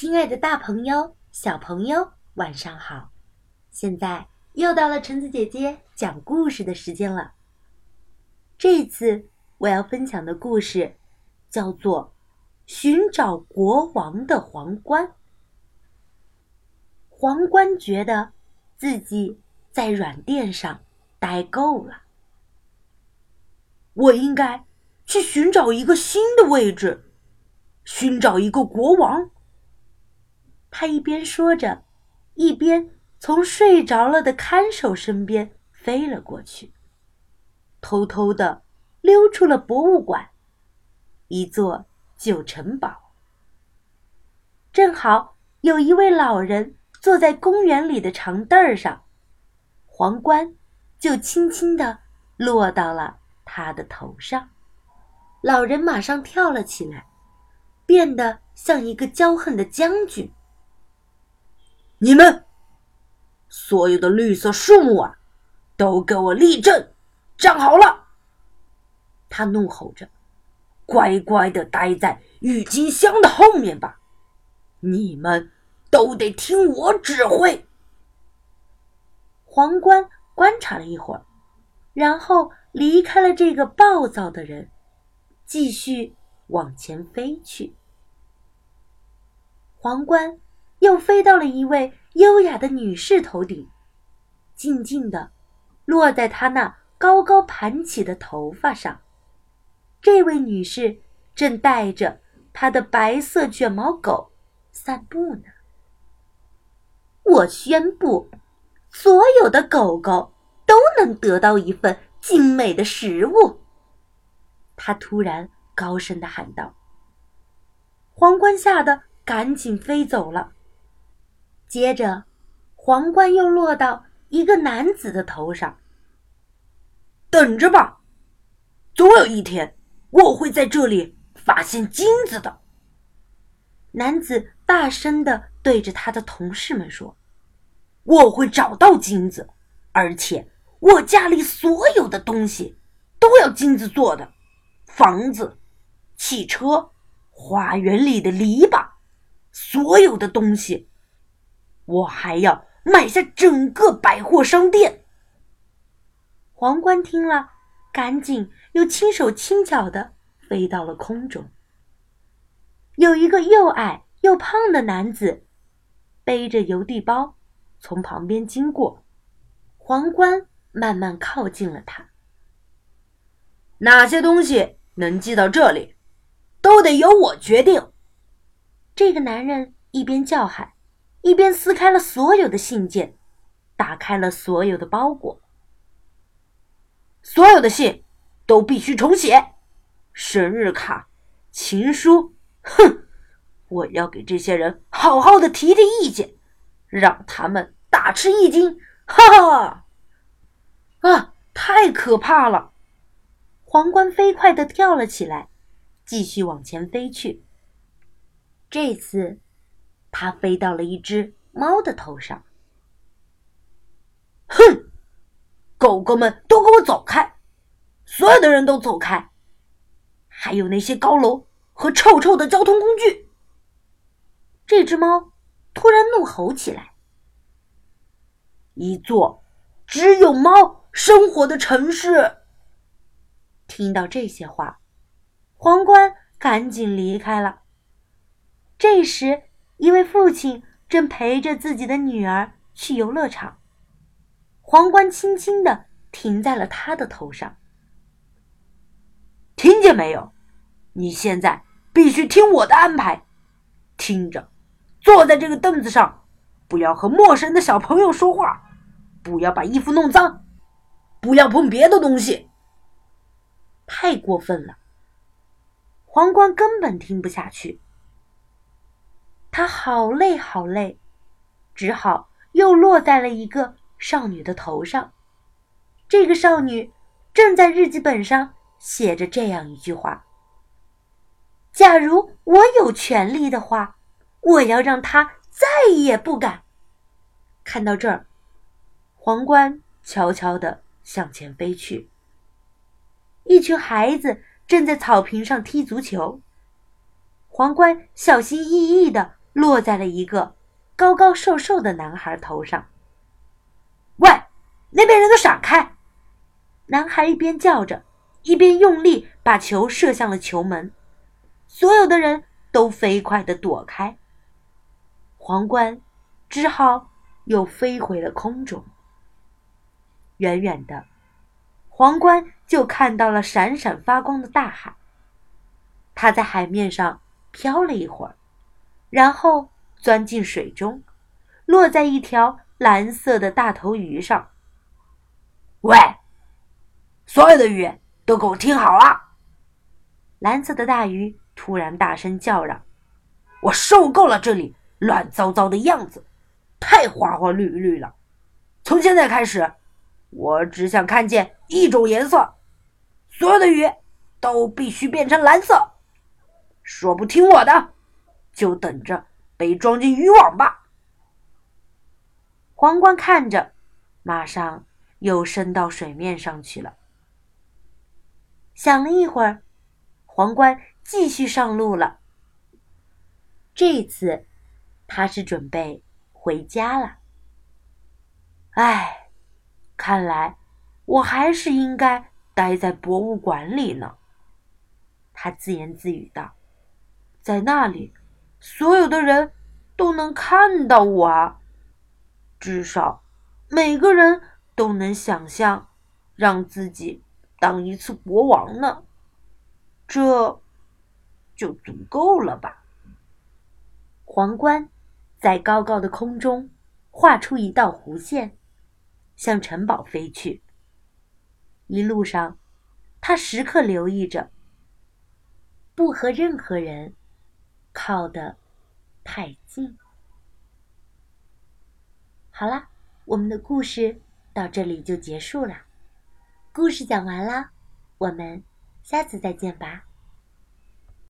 亲爱的，大朋友、小朋友，晚上好！现在又到了橙子姐姐讲故事的时间了。这次我要分享的故事叫做《寻找国王的皇冠》。皇冠觉得自己在软垫上待够了，我应该去寻找一个新的位置，寻找一个国王。他一边说着，一边从睡着了的看守身边飞了过去，偷偷的溜出了博物馆，一座旧城堡。正好有一位老人坐在公园里的长凳儿上，皇冠就轻轻的落到了他的头上。老人马上跳了起来，变得像一个骄横的将军。你们，所有的绿色树木啊，都给我立正，站好了！他怒吼着：“乖乖的待在郁金香的后面吧！你们都得听我指挥。”皇冠观察了一会儿，然后离开了这个暴躁的人，继续往前飞去。皇冠。又飞到了一位优雅的女士头顶，静静的落在她那高高盘起的头发上。这位女士正带着她的白色卷毛狗散步呢。我宣布，所有的狗狗都能得到一份精美的食物。她突然高声的喊道。皇冠吓得赶紧飞走了。接着，皇冠又落到一个男子的头上。等着吧，总有一天我会在这里发现金子的。男子大声的对着他的同事们说：“我会找到金子，而且我家里所有的东西都要金子做的，房子、汽车、花园里的篱笆，所有的东西。”我还要买下整个百货商店。皇冠听了，赶紧又轻手轻脚的飞到了空中。有一个又矮又胖的男子，背着邮递包从旁边经过，皇冠慢慢靠近了他。哪些东西能寄到这里，都得由我决定。这个男人一边叫喊。一边撕开了所有的信件，打开了所有的包裹，所有的信都必须重写，生日卡、情书，哼！我要给这些人好好的提提意见，让他们大吃一惊！哈哈！啊，太可怕了！皇冠飞快的跳了起来，继续往前飞去。这次。他飞到了一只猫的头上。哼，狗狗们都给我走开！所有的人都走开！还有那些高楼和臭臭的交通工具！这只猫突然怒吼起来。一座只有猫生活的城市。听到这些话，皇冠赶紧离开了。这时。一位父亲正陪着自己的女儿去游乐场，皇冠轻轻的停在了他的头上。听见没有？你现在必须听我的安排，听着，坐在这个凳子上，不要和陌生的小朋友说话，不要把衣服弄脏，不要碰别的东西。太过分了，皇冠根本听不下去。他好累，好累，只好又落在了一个少女的头上。这个少女正在日记本上写着这样一句话：“假如我有权利的话，我要让他再也不敢。”看到这儿，皇冠悄悄地向前飞去。一群孩子正在草坪上踢足球，皇冠小心翼翼地。落在了一个高高瘦瘦的男孩头上。喂，那边人都闪开！男孩一边叫着，一边用力把球射向了球门。所有的人都飞快地躲开。皇冠只好又飞回了空中。远远的，皇冠就看到了闪闪发光的大海。他在海面上飘了一会儿，然后钻进水中，落在一条蓝色的大头鱼上。喂，所有的鱼都给我听好了！蓝色的大鱼。突然大声叫嚷：“我受够了这里乱糟糟的样子，太花花绿绿了！从现在开始，我只想看见一种颜色，所有的鱼都必须变成蓝色。说不听我的，就等着被装进渔网吧！”皇冠看着，马上又升到水面上去了。想了一会儿，皇冠。继续上路了。这次，他是准备回家了。唉，看来我还是应该待在博物馆里呢。他自言自语道：“在那里，所有的人都能看到我啊，至少每个人都能想象让自己当一次国王呢。”这。就足够了吧。皇冠在高高的空中画出一道弧线，向城堡飞去。一路上，他时刻留意着，不和任何人靠的太近。好啦，我们的故事到这里就结束了。故事讲完啦，我们下次再见吧。